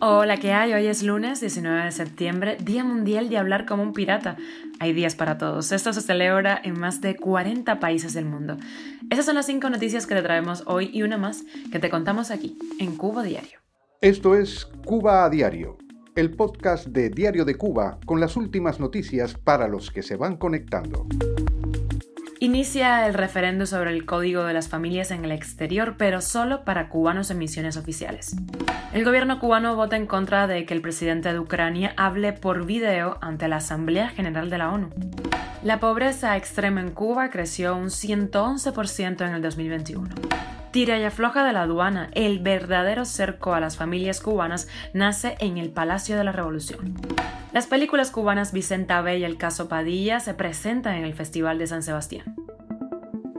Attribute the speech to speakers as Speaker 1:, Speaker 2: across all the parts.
Speaker 1: Hola, ¿qué hay? Hoy es lunes 19 de septiembre, Día Mundial de Hablar como un Pirata. Hay días para todos. Esto se celebra en más de 40 países del mundo. Esas son las cinco noticias que te traemos hoy y una más que te contamos aquí, en Cuba Diario.
Speaker 2: Esto es Cuba a Diario, el podcast de Diario de Cuba con las últimas noticias para los que se van conectando.
Speaker 1: Inicia el referendo sobre el Código de las Familias en el exterior, pero solo para cubanos en misiones oficiales. El gobierno cubano vota en contra de que el presidente de Ucrania hable por video ante la Asamblea General de la ONU. La pobreza extrema en Cuba creció un 111% en el 2021. Tira y afloja de la aduana, el verdadero cerco a las familias cubanas nace en el Palacio de la Revolución. Las películas cubanas Vicenta B y El caso Padilla se presentan en el Festival de San Sebastián.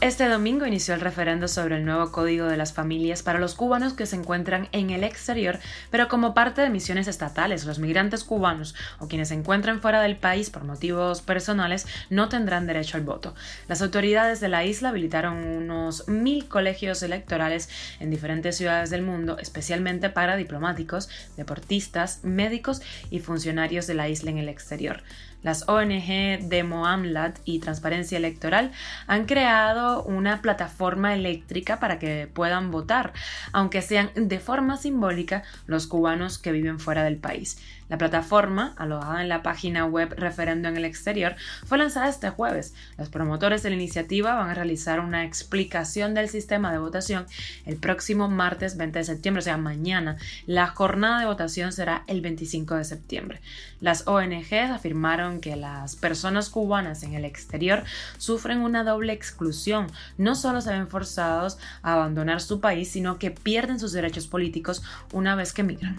Speaker 1: Este domingo inició el referendo sobre el nuevo Código de las Familias para los cubanos que se encuentran en el exterior, pero como parte de misiones estatales, los migrantes cubanos o quienes se encuentran fuera del país por motivos personales no tendrán derecho al voto. Las autoridades de la isla habilitaron unos mil colegios electorales en diferentes ciudades del mundo, especialmente para diplomáticos, deportistas, médicos y funcionarios de la isla en el exterior. Las ONG de Moamlat y Transparencia Electoral han creado una plataforma eléctrica para que puedan votar, aunque sean de forma simbólica los cubanos que viven fuera del país. La plataforma, alojada en la página web Referendo en el Exterior, fue lanzada este jueves. Los promotores de la iniciativa van a realizar una explicación del sistema de votación el próximo martes 20 de septiembre, o sea, mañana. La jornada de votación será el 25 de septiembre. Las ONGs afirmaron que las personas cubanas en el exterior sufren una doble exclusión. No solo se ven forzados a abandonar su país, sino que pierden sus derechos políticos una vez que migran.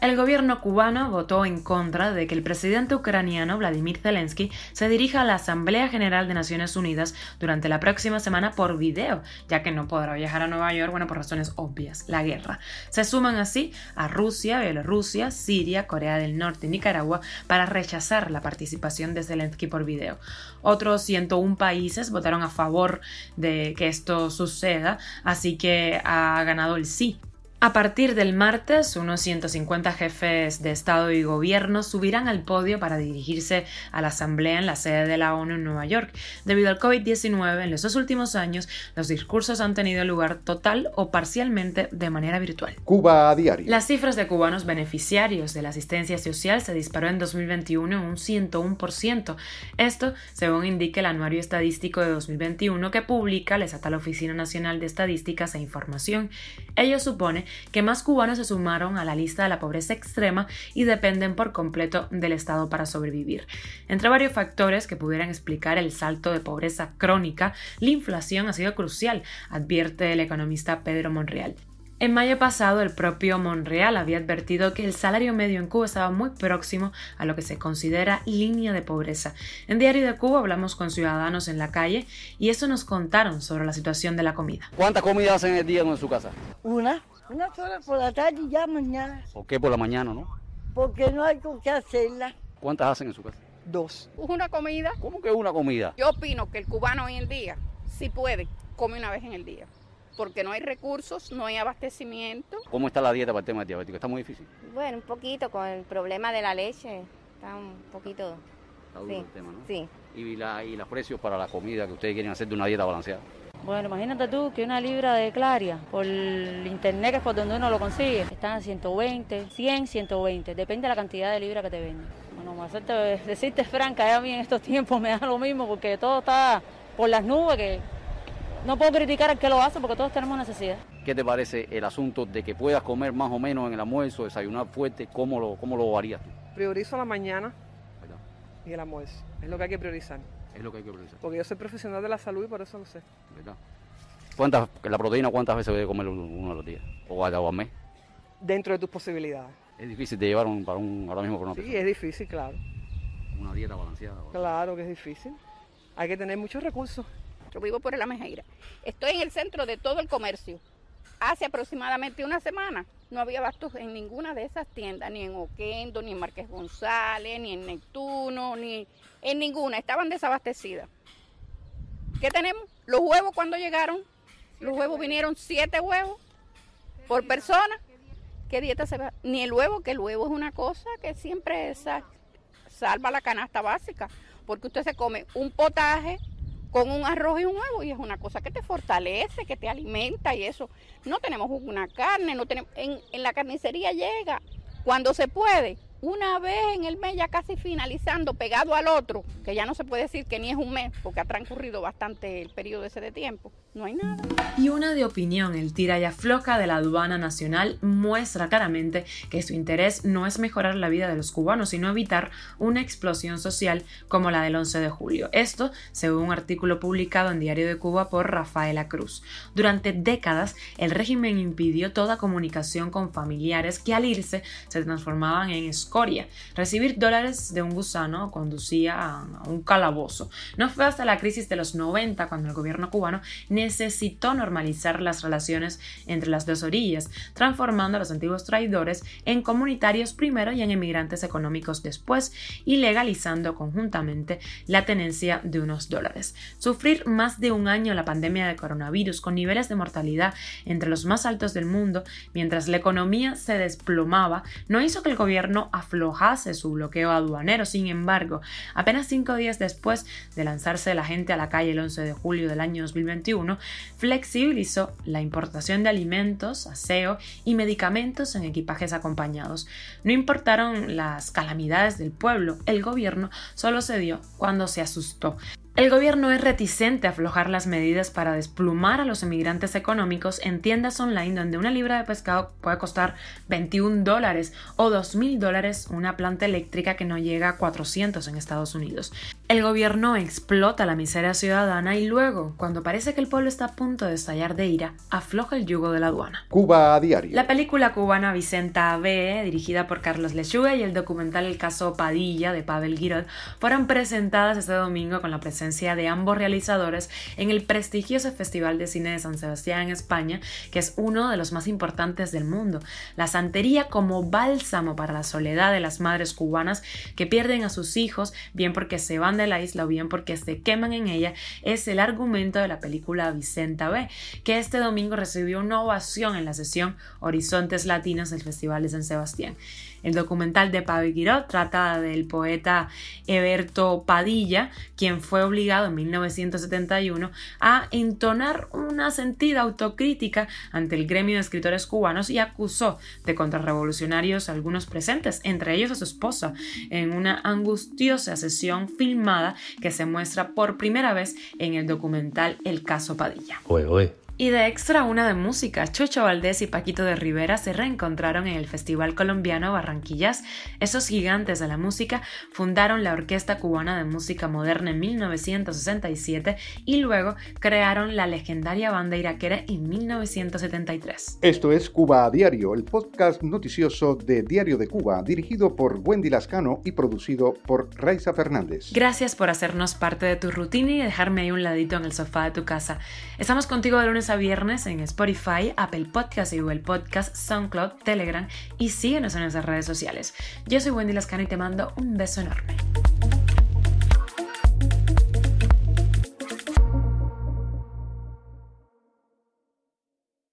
Speaker 1: El gobierno cubano votó en contra de que el presidente ucraniano Vladimir Zelensky se dirija a la Asamblea General de Naciones Unidas durante la próxima semana por video, ya que no podrá viajar a Nueva York, bueno, por razones obvias, la guerra. Se suman así a Rusia, Bielorrusia, Siria, Corea del Norte y Nicaragua para rechazar la participación de Zelensky por video. Otros 101 países votaron a favor de que esto suceda, así que ha ganado el sí a partir del martes, unos 150 jefes de Estado y Gobierno subirán al podio para dirigirse a la Asamblea en la sede de la ONU en Nueva York. Debido al COVID-19, en los dos últimos años, los discursos han tenido lugar total o parcialmente de manera virtual.
Speaker 2: Cuba a diario.
Speaker 1: Las cifras de cubanos beneficiarios de la asistencia social se disparó en 2021 en un 101%. Esto, según indica el Anuario Estadístico de 2021 que publica la Estatal Oficina Nacional de Estadísticas e Información. Ello supone que más cubanos se sumaron a la lista de la pobreza extrema y dependen por completo del Estado para sobrevivir. Entre varios factores que pudieran explicar el salto de pobreza crónica, la inflación ha sido crucial, advierte el economista Pedro Monreal. En mayo pasado, el propio Monreal había advertido que el salario medio en Cuba estaba muy próximo a lo que se considera línea de pobreza. En Diario de Cuba hablamos con ciudadanos en la calle y eso nos contaron sobre la situación de la comida.
Speaker 3: ¿Cuántas comidas hacen el día en su casa?
Speaker 4: Una. Una sola por la tarde y ya mañana.
Speaker 3: ¿Por qué por la mañana, no?
Speaker 4: Porque no hay con qué hacerla.
Speaker 3: ¿Cuántas hacen en su casa?
Speaker 4: Dos.
Speaker 5: Una comida.
Speaker 3: ¿Cómo que una comida?
Speaker 5: Yo opino que el cubano hoy en día, si puede, come una vez en el día. Porque no hay recursos, no hay abastecimiento.
Speaker 3: ¿Cómo está la dieta para el tema diabético? ¿Está muy difícil?
Speaker 6: Bueno, un poquito con el problema de la leche. Está un poquito.
Speaker 3: Está duro
Speaker 6: Sí,
Speaker 3: el tema, ¿no?
Speaker 6: sí.
Speaker 3: ¿Y, la, ¿Y los precios para la comida que ustedes quieren hacer de una dieta balanceada?
Speaker 7: Bueno, imagínate tú que una libra de claria por internet, que es por donde uno lo consigue, están a 120, 100, 120, depende de la cantidad de libra que te venden. Bueno, hacerte, decirte franca, a mí en estos tiempos me da lo mismo porque todo está por las nubes que no puedo criticar al que lo hace porque todos tenemos necesidad.
Speaker 3: ¿Qué te parece el asunto de que puedas comer más o menos en el almuerzo, desayunar fuerte? ¿Cómo lo, cómo lo harías tú?
Speaker 8: Priorizo la mañana y el almuerzo. Es lo que hay que priorizar.
Speaker 3: Es lo que hay que priorizar,
Speaker 8: Porque yo soy profesional de la salud y por eso lo sé.
Speaker 3: ¿verdad? ¿Cuántas, la proteína cuántas veces debe comer uno a los días? ¿O al, o al mes?
Speaker 8: Dentro de tus posibilidades.
Speaker 3: Es difícil de llevar un, para un, ahora mismo para una
Speaker 8: Sí, es difícil, claro.
Speaker 3: Una dieta balanceada.
Speaker 8: Claro que es difícil. Hay que tener muchos recursos.
Speaker 5: Yo vivo por la Mejeira. Estoy en el centro de todo el comercio. Hace aproximadamente una semana no había bastos en ninguna de esas tiendas, ni en Oquendo, ni en Marqués González, ni en Neptuno, ni en ninguna. Estaban desabastecidas. ¿Qué tenemos? Los huevos cuando llegaron, los huevos vinieron siete huevos por persona. ¿Qué dieta se va? Ni el huevo, que el huevo es una cosa que siempre salva la canasta básica, porque usted se come un potaje con un arroz y un huevo y es una cosa que te fortalece, que te alimenta y eso. No tenemos una carne, no tenemos en, en la carnicería llega cuando se puede, una vez en el mes ya casi finalizando, pegado al otro, que ya no se puede decir que ni es un mes, porque ha transcurrido bastante el periodo ese de tiempo, no hay nada.
Speaker 1: Y una de opinión, el tira y afloja de la aduana nacional muestra claramente que su interés no es mejorar la vida de los cubanos, sino evitar una explosión social como la del 11 de julio. Esto, según un artículo publicado en Diario de Cuba por Rafaela Cruz. Durante décadas, el régimen impidió toda comunicación con familiares que al irse se transformaban en Recibir dólares de un gusano conducía a un calabozo. No fue hasta la crisis de los 90 cuando el gobierno cubano necesitó normalizar las relaciones entre las dos orillas, transformando a los antiguos traidores en comunitarios primero y en emigrantes económicos después, y legalizando conjuntamente la tenencia de unos dólares. Sufrir más de un año la pandemia de coronavirus con niveles de mortalidad entre los más altos del mundo, mientras la economía se desplomaba, no hizo que el gobierno aflojase su bloqueo aduanero. Sin embargo, apenas cinco días después de lanzarse la gente a la calle el 11 de julio del año 2021, flexibilizó la importación de alimentos, aseo y medicamentos en equipajes acompañados. No importaron las calamidades del pueblo, el gobierno solo cedió cuando se asustó. El gobierno es reticente a aflojar las medidas para desplumar a los emigrantes económicos en tiendas online donde una libra de pescado puede costar 21 dólares o 2 mil dólares una planta eléctrica que no llega a 400 en Estados Unidos. El gobierno explota la miseria ciudadana y luego, cuando parece que el pueblo está a punto de estallar de ira, afloja el yugo de la aduana.
Speaker 2: Cuba a diario.
Speaker 1: La película cubana Vicenta B, dirigida por Carlos Lechuga, y el documental El caso Padilla de Pavel Girod fueron presentadas este domingo con la presencia de ambos realizadores en el prestigioso Festival de Cine de San Sebastián en España, que es uno de los más importantes del mundo. La santería como bálsamo para la soledad de las madres cubanas que pierden a sus hijos, bien porque se van de la isla o bien porque se queman en ella es el argumento de la película Vicenta B, que este domingo recibió una ovación en la sesión Horizontes Latinos del Festival de San Sebastián. El documental de Pablo Quiró trata del poeta Eberto Padilla, quien fue obligado en 1971 a entonar una sentida autocrítica ante el gremio de escritores cubanos y acusó de contrarrevolucionarios a algunos presentes, entre ellos a su esposa, en una angustiosa sesión filmada que se muestra por primera vez en el documental El caso Padilla. Y de extra una de música, Chucho Valdés y Paquito de Rivera se reencontraron en el Festival Colombiano Barranquillas. Esos gigantes de la música fundaron la Orquesta Cubana de Música Moderna en 1967 y luego crearon la legendaria banda iraquera en 1973.
Speaker 2: Esto es Cuba a Diario, el podcast noticioso de Diario de Cuba, dirigido por Wendy Lascano y producido por Raiza Fernández.
Speaker 1: Gracias por hacernos parte de tu rutina y dejarme ahí un ladito en el sofá de tu casa. Estamos contigo de lunes viernes en Spotify, Apple Podcast y Google Podcast, SoundCloud, Telegram y síguenos en nuestras redes sociales. Yo soy Wendy Lascano y te mando un beso enorme.